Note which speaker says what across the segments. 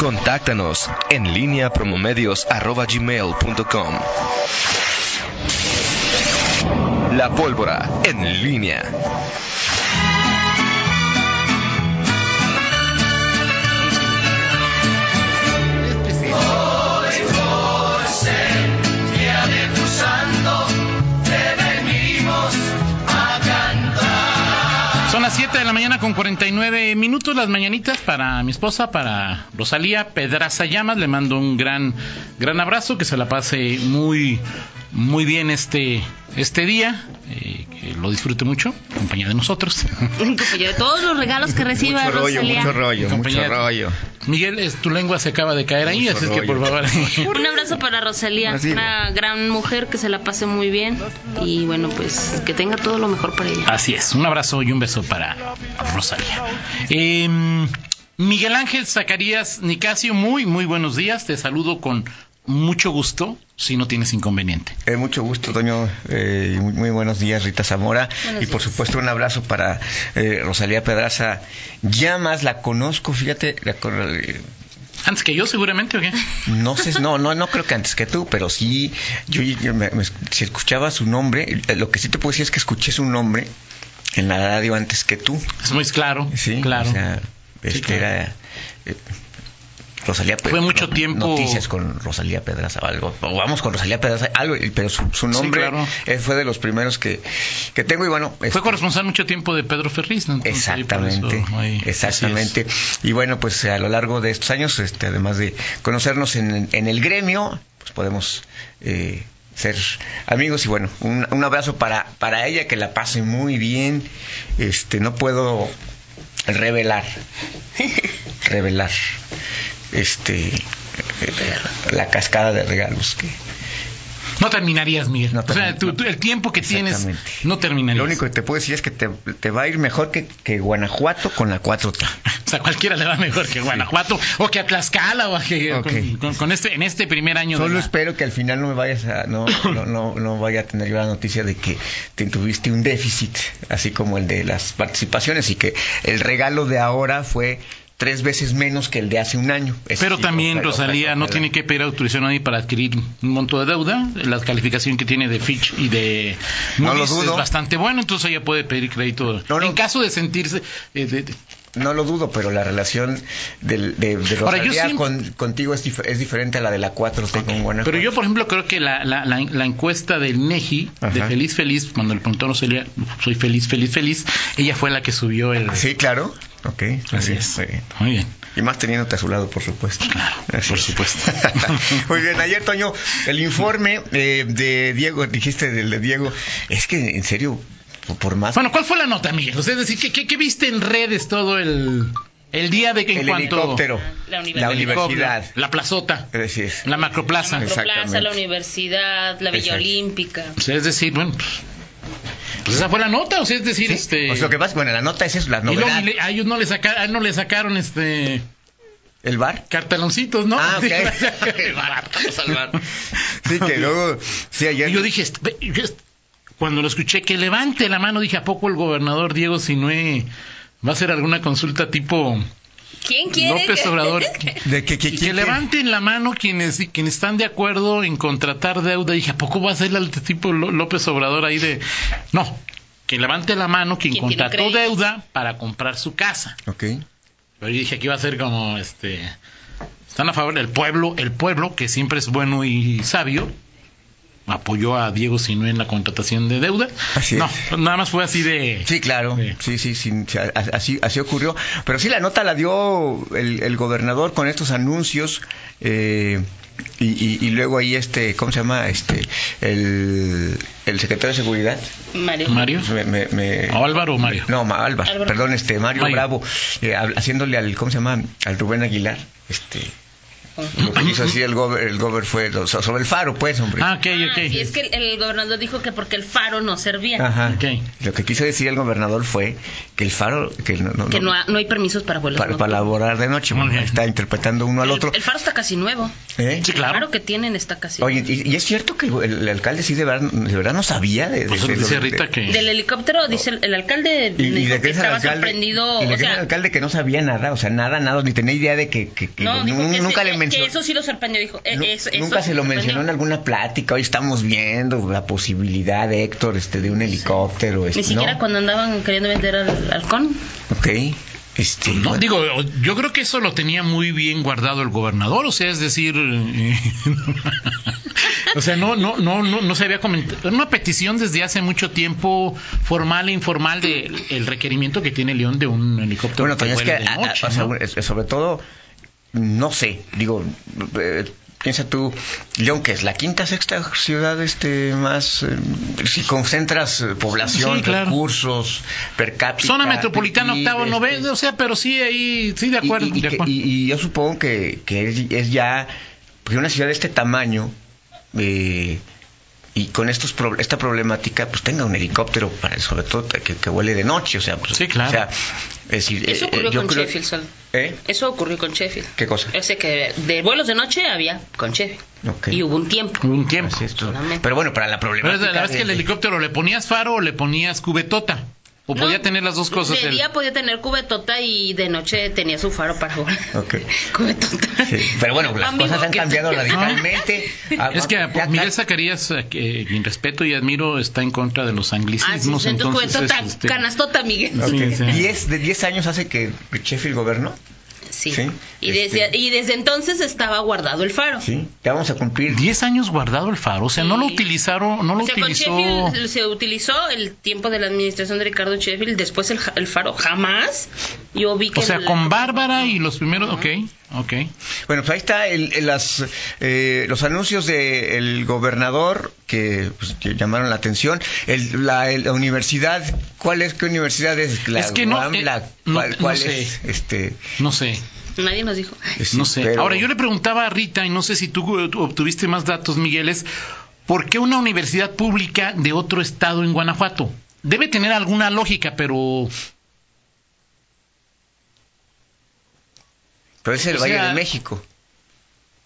Speaker 1: Contáctanos en línea promomedios.com. La pólvora en línea.
Speaker 2: 7 de la mañana con 49 minutos, las mañanitas para mi esposa, para Rosalía Pedraza Llamas. Le mando un gran, gran abrazo, que se la pase muy, muy bien este, este día, eh, que lo disfrute mucho, en compañía de nosotros.
Speaker 3: En compañía de todos los regalos que reciba
Speaker 4: Mucho rollo,
Speaker 3: Rosalía.
Speaker 4: mucho rollo, mucho rollo.
Speaker 2: Miguel, es- tu lengua se acaba de caer ahí,
Speaker 4: Mucho
Speaker 2: así es que por favor.
Speaker 3: Un abrazo para Rosalía,
Speaker 4: Así.
Speaker 3: una gran mujer que se la pase muy bien y bueno, pues que tenga todo lo mejor para ella.
Speaker 2: Así es, un abrazo y un beso para Rosalía. Eh, Miguel Ángel Zacarías Nicasio, muy, muy buenos días. Te saludo con mucho gusto, si no tienes inconveniente.
Speaker 4: Eh, mucho gusto, Toño. Eh, muy, muy buenos días, Rita Zamora.
Speaker 3: Buenos
Speaker 4: y por
Speaker 3: días.
Speaker 4: supuesto, un abrazo para eh, Rosalía Pedraza. Llamas, la conozco, fíjate. la eh,
Speaker 2: Antes que yo, seguramente, ¿o qué?
Speaker 4: no sé, no, no, no creo que antes que tú, pero sí, yo, yo me- me- si escuchaba su nombre, eh, lo que sí te puedo decir es que escuché su nombre en la radio antes que tú.
Speaker 2: Es muy claro,
Speaker 4: Sí,
Speaker 2: claro.
Speaker 4: O sea, este
Speaker 2: claro.
Speaker 4: era. eh, Rosalía Pe-
Speaker 2: Fue mucho
Speaker 4: no-
Speaker 2: tiempo-
Speaker 4: Noticias con Rosalía Pedraza o algo. O vamos con Rosalía Pedraza, algo. Pero su, su
Speaker 2: Sí,
Speaker 4: nombre
Speaker 2: claro.
Speaker 4: eh, fue de los primeros que, que tengo. Y bueno.
Speaker 2: Fue
Speaker 4: este,
Speaker 2: corresponsal mucho tiempo de Pedro Ferriz, ¿no? Entonces,
Speaker 4: Exactamente,
Speaker 2: eso, ahí-
Speaker 4: exactamente. Y bueno, pues a lo largo de estos años, este, además de conocernos en, en el gremio, pues podemos eh, ser amigos y bueno, un, un abrazo para, para ella, que la pase muy bien. Este, no puedo revelar, revelar, este, la cascada de regalos que
Speaker 2: No terminarías, Miguel.
Speaker 4: No
Speaker 2: o sea, el tiempo que tienes no terminarías.
Speaker 4: lo único que te puedo decir es que te, te va a ir mejor que, que Guanajuato con la 4T.
Speaker 2: O sea, cualquiera le va mejor que Guanajuato o que a Tlaxcala o que con, con- con este en este primer año de
Speaker 4: Solo
Speaker 2: la-
Speaker 4: espero que al final no me vayas a, no, no, no, no vaya a tener yo la noticia de que te tuviste un déficit, así como el de las participaciones, y que el regalo de ahora fue tres veces menos que el de hace un año.
Speaker 2: Pero también Rosalía no tiene que pedir autorización a nadie para adquirir un monto de deuda. La calificación que tiene de Fitch y de Moody's es bastante bueno, entonces ella puede pedir crédito.
Speaker 4: No, no.
Speaker 2: En caso de sentirse eh, de- de-
Speaker 4: No lo dudo, pero la relación del- de, de Rosalía
Speaker 2: siempre-
Speaker 4: con- contigo es, dif- es diferente a la de la 4T con Guanajuato.
Speaker 2: Pero yo, por ejemplo, creo que la, la, la, la encuesta del NEGI, de. Feliz Feliz, cuando le preguntó a Rosalía, soy feliz, feliz, feliz, ella fue la que subió el...
Speaker 4: Sí, claro. Ok.
Speaker 2: Así
Speaker 4: bien,
Speaker 2: es.
Speaker 4: muy bien.
Speaker 2: Muy bien.
Speaker 4: Y más teniéndote a su lado, por supuesto.
Speaker 2: Claro,
Speaker 4: Así
Speaker 2: por
Speaker 4: es.
Speaker 2: supuesto.
Speaker 4: Muy bien, ayer, Toño, el informe eh, de Diego, dijiste del de Diego, es que en serio, por- por más...
Speaker 2: Bueno, ¿cuál fue la nota, Miguel? O sea, es decir, ¿qué, qué, qué viste en redes todo el, el día de que en
Speaker 4: el
Speaker 2: cuanto...
Speaker 4: helicóptero,
Speaker 3: La
Speaker 4: la
Speaker 3: universidad.
Speaker 4: universidad.
Speaker 2: La plazota,
Speaker 4: Es decir,
Speaker 2: la macroplaza.
Speaker 3: La Macroplaza, la universidad, la Villa
Speaker 4: Exacto.
Speaker 3: Olímpica.
Speaker 2: O sea, es decir, bueno, pues, pues esa fue la nota, o sea, es decir,
Speaker 4: sí,
Speaker 2: este...
Speaker 4: pues lo que pasa, bueno, la nota es eso, la
Speaker 2: y luego
Speaker 4: novedad.
Speaker 2: a ellos no le sacaron, a él no le sacaron este
Speaker 4: ¿El bar?
Speaker 2: carteloncitos, ¿no?
Speaker 4: Ah, ok.
Speaker 2: Vamos al bar.
Speaker 4: Sí, que luego, sí, ayer...
Speaker 2: Y yo dije, cuando lo escuché, que levante la mano, dije, ¿a poco el gobernador Diego Sinue va a hacer alguna consulta tipo
Speaker 3: ¿Quién quiere?
Speaker 2: López Obrador?
Speaker 4: de que, que-
Speaker 2: Y
Speaker 4: que-
Speaker 2: levanten la mano quienes quienes están de acuerdo en contratar deuda. Dije, ¿a poco va a ser el tipo Ló- López Obrador ahí de...? No, que levante la mano quien contrató deuda para comprar su casa.
Speaker 4: Ok.
Speaker 2: Pero yo dije, aquí va a ser como, este... Están a favor del pueblo, el pueblo, que siempre es bueno y sabio, apoyó a Diego Sinue en la contratación de deuda.
Speaker 4: Así
Speaker 2: no,
Speaker 4: es.
Speaker 2: nada más fue así de...
Speaker 4: Sí, claro.
Speaker 2: Sí.
Speaker 4: Sí, sí, sí, sí, a- así, así ocurrió. Pero sí, la nota la dio el, el gobernador con estos anuncios. eh, y, y- y luego ahí este, ¿cómo se llama? Este, el, el secretario de seguridad.
Speaker 3: Mario.
Speaker 2: Mario.
Speaker 4: Me, me- me-
Speaker 2: ¿O Álvaro o Mario?
Speaker 4: no, Ma- Álvaro,
Speaker 3: Álvaro.
Speaker 4: perdón, este, Mario,
Speaker 2: Mario.
Speaker 4: Bravo, eh, haciéndole al, ¿cómo se llama? Al Rubén Aguilar, este, Lo que quiso decir el gober, el gober fue lo- sobre el faro, pues, hombre.
Speaker 2: Ah, ok, ok.
Speaker 3: Ah, y es que el, el gobernador dijo que porque el faro no servía.
Speaker 4: Ajá.
Speaker 2: Ok.
Speaker 4: Lo que quiso decir el gobernador fue que el faro, que no, no-
Speaker 3: Que
Speaker 4: no-
Speaker 3: no, ha- no hay permisos para vuelos
Speaker 4: para, para laborar de noche, bueno, está interpretando uno al
Speaker 3: El-
Speaker 4: otro.
Speaker 3: El, faro está casi nuevo.
Speaker 4: ¿Eh?
Speaker 2: Sí,
Speaker 3: El
Speaker 2: claro.
Speaker 3: faro que tienen está casi
Speaker 4: Oye,
Speaker 3: nuevo.
Speaker 4: y, y es cierto que el, el alcalde sí de verdad, de verdad no sabía de, de-
Speaker 2: Pues
Speaker 4: de
Speaker 2: dice
Speaker 4: de-
Speaker 2: Rita
Speaker 4: de-
Speaker 2: que...
Speaker 3: Del helicóptero, dice el, el alcalde,
Speaker 4: y, y de
Speaker 3: que
Speaker 4: que es el
Speaker 3: estaba
Speaker 4: alcalde,
Speaker 3: sorprendido.
Speaker 4: y de
Speaker 3: o sea,
Speaker 4: el alcalde que no sabía nada, o sea, nada, nada, ni tenía idea de que, que- que nunca
Speaker 3: sí, que eso sí lo sorprendió. Dijo, eh, eso-
Speaker 4: nunca se lo
Speaker 3: sorprendió.
Speaker 4: mencionó en alguna plática. Hoy estamos viendo la posibilidad de Héctor, este, de un helicóptero. este,
Speaker 3: Ni siquiera
Speaker 4: ¿no?
Speaker 3: cuando andaban queriendo vender al halcón.
Speaker 4: Ok. Este,
Speaker 2: No,
Speaker 4: bueno,
Speaker 2: digo, yo creo que eso lo tenía muy bien guardado el gobernador, o sea, es decir, eh, o sea, no, no, no, no, no se había comentado, era una petición desde hace mucho tiempo, formal e informal, de el requerimiento que tiene León de un helicóptero
Speaker 4: bueno, es que,
Speaker 2: vuele de
Speaker 4: a- a-
Speaker 2: noche,
Speaker 4: o sea,
Speaker 2: ¿no?
Speaker 4: es- sobre todo, no sé, digo, eh, piensa tú, León, que es la quinta, sexta ciudad este más, eh, si concentras eh, población,
Speaker 2: Sí, claro.
Speaker 4: recursos, per cápita.
Speaker 2: Zona metropolitana
Speaker 4: PIB,
Speaker 2: octavo,
Speaker 4: este,
Speaker 2: noveno, o sea, pero sí ahí, sí, de acuerdo,
Speaker 4: Y, y
Speaker 2: de
Speaker 4: que-
Speaker 2: acuerdo.
Speaker 4: y- y yo supongo que, que es, es ya, porque una ciudad de este tamaño eh, y con estos pro- esta problemática, pues tenga un helicóptero para, sobre todo que, que vuele de noche, o sea, pues,
Speaker 2: Sí, claro.
Speaker 4: o sea, es decir,
Speaker 3: Eso
Speaker 4: eh,
Speaker 3: ocurrió
Speaker 4: yo
Speaker 3: con
Speaker 4: creo-
Speaker 3: Sheffield.
Speaker 4: ¿Eh?
Speaker 3: Eso ocurrió con Sheffield.
Speaker 4: ¿Qué cosa?
Speaker 3: O sea que de vuelos de noche había con Sheffield.
Speaker 4: Ok.
Speaker 3: Y hubo un tiempo.
Speaker 2: Hubo un tiempo.
Speaker 4: Así es, todo.
Speaker 3: Solamente.
Speaker 4: Pero bueno, para la
Speaker 2: Pero
Speaker 4: problemática.
Speaker 2: es la vez que el helicóptero le ponías faro o le ponías cubetota. O
Speaker 3: No,
Speaker 2: podía tener las dos cosas.
Speaker 3: De
Speaker 2: el-
Speaker 3: día podía tener cubetota y de noche tenía su faro para volar.
Speaker 4: Ok.
Speaker 3: Cubetota.
Speaker 4: Sí, Pero bueno, las
Speaker 3: Amigo,
Speaker 4: cosas han cambiado radicalmente. Ah,
Speaker 2: Es que
Speaker 4: ya- ya-
Speaker 2: Miguel Zacarías, que- quien respeto y admiro, está en contra de los
Speaker 3: Ah, sí,
Speaker 2: anglicismos.
Speaker 3: entonces
Speaker 2: entonces,
Speaker 3: cubetota,
Speaker 2: este,
Speaker 3: canastota, Miguel.
Speaker 4: Ok.
Speaker 2: Sí, sí.
Speaker 4: Diez- de 10 años hace que Sheffield gobernó.
Speaker 3: Sí.
Speaker 4: Sí,
Speaker 3: Y,
Speaker 4: este-
Speaker 3: desde, y desde entonces estaba guardado el faro.
Speaker 4: Sí, ya vamos a cumplir
Speaker 2: 10 años guardado el faro, o sea, no lo
Speaker 3: Sí.
Speaker 2: utilizaron, no lo
Speaker 3: O sea, con
Speaker 2: utilizó.
Speaker 3: Sheffield se utilizó el tiempo de la administración de Ricardo Sheffield, después el, el faro jamás. Yo vi que
Speaker 2: O sea,
Speaker 3: el-
Speaker 2: con Bárbara y los primeros, ok, ok.
Speaker 4: Bueno, pues ahí está el, el- las, eh, los anuncios del gobernador que, pues, que llamaron la atención. El- la, el- la universidad, ¿cuál es? ¿Qué universidad es? La
Speaker 2: Es que no, eh,
Speaker 4: la-
Speaker 2: no-
Speaker 4: ¿Cuál,
Speaker 2: no
Speaker 4: cuál
Speaker 2: sé.
Speaker 4: es? Este,
Speaker 2: No sé,
Speaker 3: Nadie nos dijo.
Speaker 4: sí,
Speaker 2: no sé.
Speaker 4: pero-
Speaker 2: Ahora, yo le preguntaba a Rita, y no sé si tú eh, tú obtuviste más datos, Migueles, ¿por qué una universidad pública de otro estado en Guanajuato? Debe tener alguna lógica, pero
Speaker 4: Pero es el
Speaker 2: o
Speaker 4: Valle
Speaker 2: sea,
Speaker 4: de México.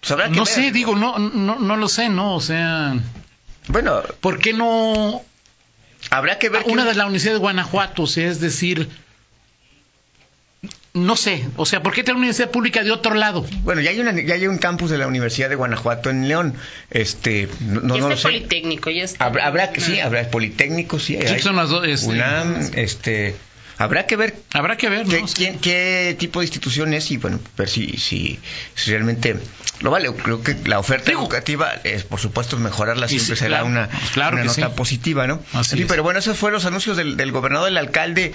Speaker 4: Pues habrá que
Speaker 2: no
Speaker 4: ver.
Speaker 2: sé, digo, no, no, no lo sé, ¿no? O sea,
Speaker 4: Bueno,
Speaker 2: ¿por qué no
Speaker 4: habrá que ver.
Speaker 2: una
Speaker 4: que-
Speaker 2: de la Universidad de Guanajuato? O sea, es decir, no sé, o sea, ¿por qué tener una universidad pública de otro lado?
Speaker 4: Bueno, ya hay, una, ya hay un campus de la Universidad de Guanajuato en León. Este, no, no,
Speaker 3: ya
Speaker 4: no
Speaker 3: está
Speaker 4: lo sé.
Speaker 3: Politécnico, ya está.
Speaker 4: Habrá, habrá que, sí, habrá Politécnico, sí.
Speaker 2: Sí,
Speaker 4: hay.
Speaker 2: son las dos, este,
Speaker 4: UNAM, este, habrá que ver
Speaker 2: Habrá que ver,
Speaker 4: ¿Qué, qué tipo de institución es y bueno, ver si, si, si realmente lo vale. Creo que la oferta
Speaker 2: Digo-
Speaker 4: educativa es, por supuesto, mejorarla siempre
Speaker 2: sí,
Speaker 4: será
Speaker 2: claro,
Speaker 4: una,
Speaker 2: claro
Speaker 4: una nota
Speaker 2: sí.
Speaker 4: positiva, ¿no?
Speaker 2: Así
Speaker 4: Sí,
Speaker 2: es.
Speaker 4: pero bueno, esos fueron los anuncios del, del gobernador, del alcalde.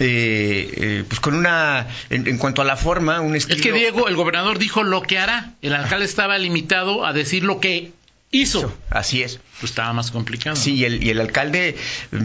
Speaker 4: eh, eh, pues con una, en, en cuanto a la forma, un estilo.
Speaker 2: Es que Diego, el gobernador dijo lo que hará. El alcalde estaba limitado a decir lo que hizo.
Speaker 4: Así es.
Speaker 2: Pues estaba más complicado.
Speaker 4: Sí, y el, y el alcalde,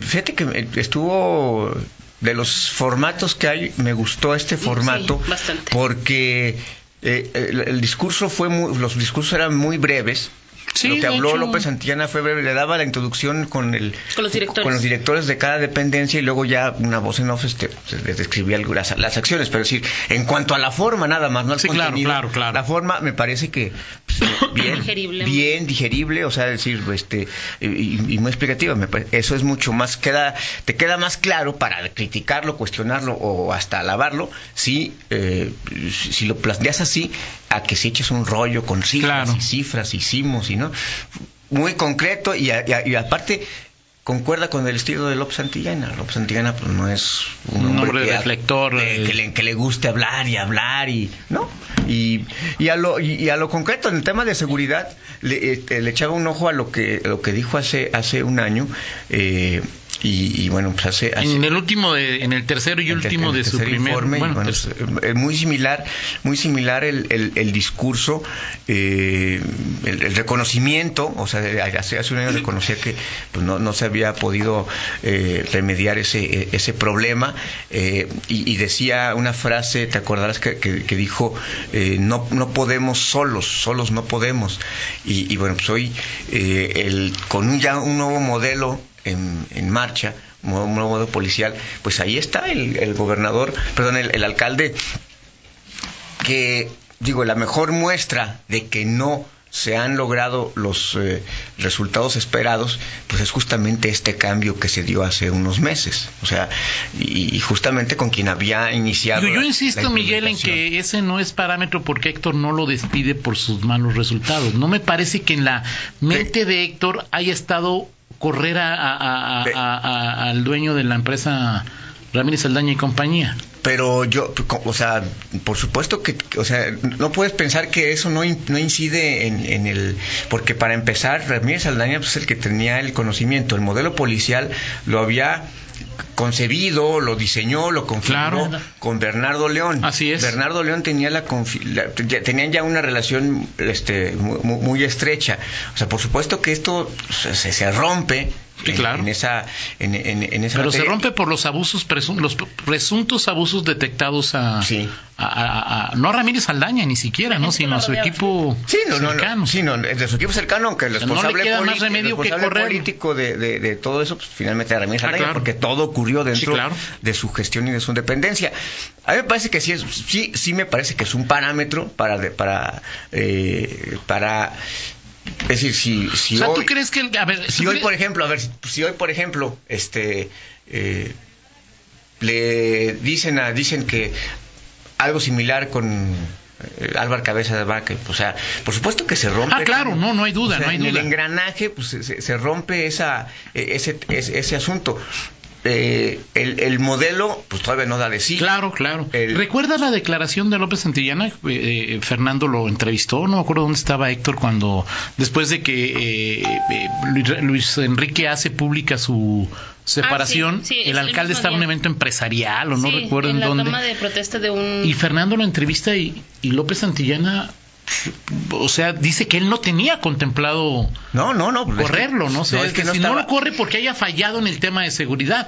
Speaker 4: fíjate que estuvo de los formatos que hay, me gustó este formato
Speaker 3: Sí,
Speaker 4: porque eh, el, el discurso fue muy, los discursos eran muy breves.
Speaker 2: Sí,
Speaker 4: Lo que habló
Speaker 2: hecho.
Speaker 4: López Santillana fue breve, le daba la introducción con el
Speaker 3: Con los directores.
Speaker 4: con los directores de cada dependencia y luego ya una voz en off este, describía las, las acciones, pero es decir, en cuanto a la forma nada más, no al
Speaker 2: Sí, claro,
Speaker 4: contenido,
Speaker 2: claro, claro.
Speaker 4: la forma me parece que pues, bien,
Speaker 3: Digerible.
Speaker 4: bien digerible, o sea, decir, este y, y muy explicativa, me pare- eso es mucho más queda te queda más claro para criticarlo, cuestionarlo o hasta alabarlo si eh, si lo planteas así a que si eches un rollo con cifras
Speaker 2: Claro.
Speaker 4: y cifras hicimos y no muy concreto y, a- y a- y aparte concuerda con el estilo de López Santillana. López Santillana pues, no es un hombre
Speaker 2: hombre
Speaker 4: que,
Speaker 2: reflector,
Speaker 4: de-
Speaker 2: eh.
Speaker 4: que, le, que le guste hablar y hablar y no y, y a lo y, a lo concreto en el tema de seguridad le, este, le echaba un ojo a lo que lo que dijo hace hace un año eh, y, y bueno, pues hace, hace-
Speaker 2: En el último, de- en el tercero y último de su primer
Speaker 4: informe,
Speaker 2: bueno,
Speaker 4: bueno,
Speaker 2: tercer-
Speaker 4: es, eh, muy similar muy similar el, el- el discurso eh, el, el reconocimiento o sea hace, hace un año reconocía que pues, no, no se había podido eh, remediar ese eh, ese problema eh, y, y decía una frase te acordarás que, que- que dijo eh, no no podemos solos solos no podemos y, y bueno pues hoy el con un ya un nuevo modelo en, en marcha un nuevo, modelo policial, pues ahí está el, el gobernador, perdón, el, el alcalde, que, digo, la mejor muestra de que no se han logrado los eh, resultados esperados, pues es justamente este cambio que se dio hace unos meses. O sea, y, y justamente con quien había iniciado.
Speaker 2: Yo
Speaker 4: la-
Speaker 2: insisto, Miguel, en que ese no es parámetro porque Héctor no lo despide por sus malos resultados. No me parece que en la mente de Héctor haya estado correr a- al dueño de la empresa Ramírez Aldaña y compañía.
Speaker 4: Pero yo, o sea, por supuesto que, o sea, no puedes pensar que eso no, in- no incide en, en el... Porque para empezar, Ramírez Aldaña pues, es el que tenía el conocimiento. El modelo policial lo había concebido, lo diseñó, lo configuró
Speaker 2: Claro.
Speaker 4: con Bernardo León.
Speaker 2: Así es.
Speaker 4: Bernardo León tenía la, la- ya- tenían ya una relación este, mu- mu- muy, estrecha. O sea, por supuesto que esto se, se- rompe
Speaker 2: Sí,
Speaker 4: en,
Speaker 2: claro.
Speaker 4: en esa en, en- en esa
Speaker 2: Pero se rompe por los abusos, presun- los presuntos abusos detectados a,
Speaker 4: Sí.
Speaker 2: a- a- a- no a Ramírez Aldaña ni siquiera, ¿no? sino a su equipo
Speaker 4: Sí, no, no,
Speaker 2: cercano.
Speaker 4: no, sí, no, de su equipo cercano, aunque el
Speaker 2: sea, no le
Speaker 4: responsable,
Speaker 2: queda más
Speaker 4: político-
Speaker 2: remedio
Speaker 4: el responsable político de, de- de todo eso, pues finalmente era Ramírez
Speaker 2: Ah,
Speaker 4: Aldaña,
Speaker 2: claro.
Speaker 4: porque todo ocurrió dentro
Speaker 2: Sí, claro.
Speaker 4: de su gestión y de su independencia. A mí me parece que sí, es, sí, sí me parece que es un parámetro para, de- para, eh, para, es decir, si, si
Speaker 2: o sea,
Speaker 4: hoy,
Speaker 2: ¿tú crees que el- a ver,
Speaker 4: si
Speaker 2: ¿tú
Speaker 4: hoy,
Speaker 2: crees-
Speaker 4: por ejemplo, a ver, si, si hoy, por ejemplo, este, eh, le dicen a, dicen que algo similar con eh, Álvaro Cabeza de Vaca, o sea, por supuesto que se rompe.
Speaker 2: Ah, claro, no, no hay duda,
Speaker 4: O sea,
Speaker 2: no hay
Speaker 4: en
Speaker 2: duda.
Speaker 4: el engranaje, pues se, se- rompe esa, eh, ese, ese, ese asunto. Eh, el, el modelo, pues todavía no da de sí.
Speaker 2: Claro, claro.
Speaker 4: El-
Speaker 2: ¿Recuerdas la declaración de López Santillana? Eh, eh, Fernando lo entrevistó, no me acuerdo dónde estaba Héctor cuando, después de que eh, eh, Luis, Enrique hace pública su separación,
Speaker 3: Ah, sí, sí, es
Speaker 2: el alcalde estaba en un evento empresarial o no
Speaker 3: Sí,
Speaker 2: recuerdo en,
Speaker 3: en la
Speaker 2: dónde.
Speaker 3: toma de protesta de un...
Speaker 2: Y Fernando lo entrevista y, y López Santillana, o sea, dice que él no tenía contemplado
Speaker 4: No, no, no.
Speaker 2: correrlo, ¿no? O sea,
Speaker 4: es que
Speaker 2: que
Speaker 4: no
Speaker 2: si no lo corre porque haya fallado en el tema de seguridad.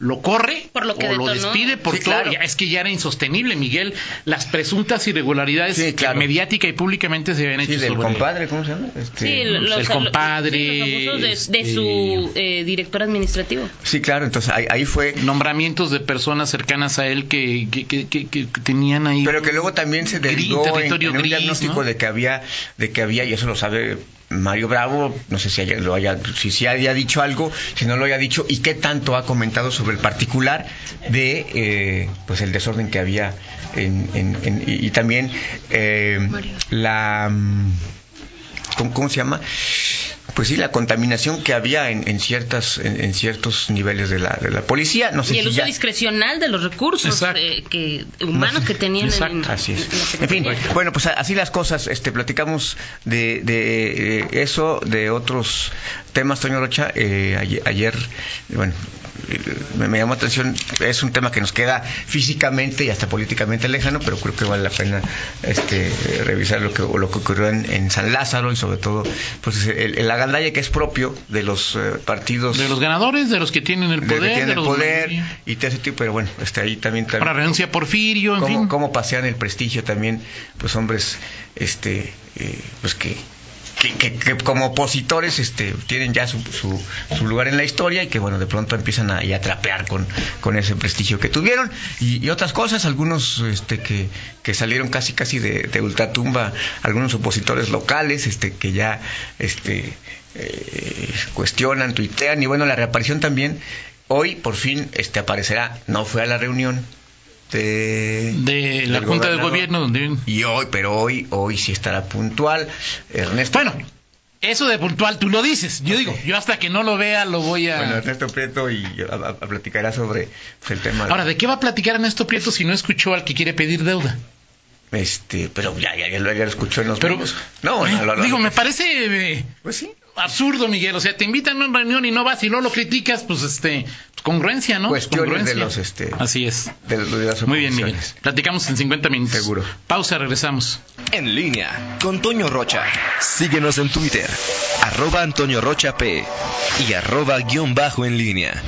Speaker 2: Lo corre
Speaker 3: Por lo que
Speaker 2: o lo despide por
Speaker 4: Sí,
Speaker 2: todo.
Speaker 4: claro.
Speaker 2: Es que ya era insostenible, Miguel. Las presuntas irregularidades
Speaker 4: Sí, claro.
Speaker 2: mediática y públicamente se habían
Speaker 4: Sí,
Speaker 2: hecho
Speaker 4: del
Speaker 2: sobre
Speaker 4: compadre, ¿cómo se llama? Este,
Speaker 3: Sí, los,
Speaker 2: el compadre,
Speaker 3: sí, los de, de
Speaker 2: este-
Speaker 3: su eh, director administrativo.
Speaker 4: Sí, claro, entonces ahí, ahí fue.
Speaker 2: nombramientos de personas cercanas a él que, que, que, que- que tenían ahí.
Speaker 4: Pero que luego también se
Speaker 2: Gris,
Speaker 4: derivó en, un
Speaker 2: gris,
Speaker 4: diagnóstico
Speaker 2: ¿no?
Speaker 4: de que había, de que había, y eso lo sabe Mario Bravo, no sé si haya, lo haya, si, si haya dicho algo, si no lo haya dicho, y qué tanto ha comentado sobre el particular de eh, pues el desorden que había en, en- en- y, y también eh, la mm, ¿cómo, cómo se llama? Pues sí, la contaminación que había en, en ciertas, en, en ciertos niveles de la, de la policía. No sé
Speaker 3: Y el
Speaker 4: si
Speaker 3: uso
Speaker 4: ya-
Speaker 3: discrecional de los recursos eh, que, humanos que tenían en,
Speaker 2: Exacto.
Speaker 4: Así es.
Speaker 3: en
Speaker 4: En fin, bueno, pues así las cosas. Este, platicamos de, de, eso, de otros temas, Toño Rocha. Eh, ayer, ayer, bueno, me, me llamó la atención. Es un tema que nos queda físicamente y hasta políticamente lejano, pero creo que vale la pena este, revisar lo que, lo que ocurrió en, en San Lázaro y sobre todo, pues el, el agandalle que es propio de los eh, partidos.
Speaker 2: de los ganadores, de los que tienen el
Speaker 4: de que
Speaker 2: poder,
Speaker 4: tienen
Speaker 2: de
Speaker 4: el poder y todo ese tipo, pero bueno, este, ahí también, también
Speaker 2: Ahora renuncia Porfirio, en
Speaker 4: cómo,
Speaker 2: fin.
Speaker 4: cómo pasean el prestigio también, pues hombres, este, eh, pues que, que, como opositores, este, tienen ya su, su, su lugar en la historia y que bueno, de pronto empiezan a, a trapear con, ese prestigio que tuvieron y, otras cosas, algunos, este, que, salieron casi, casi de, de ultratumba, algunos opositores locales, este, que ya, este, eh, cuestionan, tuitean y bueno, la reaparición también. Hoy por fin este aparecerá, no fue a la reunión de,
Speaker 2: de la Junta de. Gobierno, donde
Speaker 4: Y hoy, pero hoy, hoy sí estará puntual. Ernesto.
Speaker 2: Bueno, eso de puntual tú lo dices. Yo digo, yo hasta que no lo vea lo voy a.
Speaker 4: Bueno, Ernesto Prieto y a, a- a platicará sobre el tema.
Speaker 2: Ahora, ¿de qué va a platicar Ernesto Prieto si no escuchó al que quiere pedir deuda?
Speaker 4: Este, pero ya, ya, ya lo, ya lo escuchó en los
Speaker 2: Pero.
Speaker 4: No,
Speaker 2: eh,
Speaker 4: no, lo- lo-
Speaker 2: digo, me parece. eh,
Speaker 4: Pues sí.
Speaker 2: Absurdo, Miguel. O sea, te invitan a una reunión y no vas y no lo criticas, pues este, congruencia, ¿no?
Speaker 4: Cuestiones
Speaker 2: Congruencia.
Speaker 4: de los, este,
Speaker 2: Así es.
Speaker 4: de, de las
Speaker 2: Muy bien, Miguel. Platicamos en 50 minutos.
Speaker 4: Seguro.
Speaker 2: Pausa, regresamos.
Speaker 1: En línea con Toño Rocha. Síguenos en Twitter, arroba Antonio Rocha P y arroba guion bajo en línea.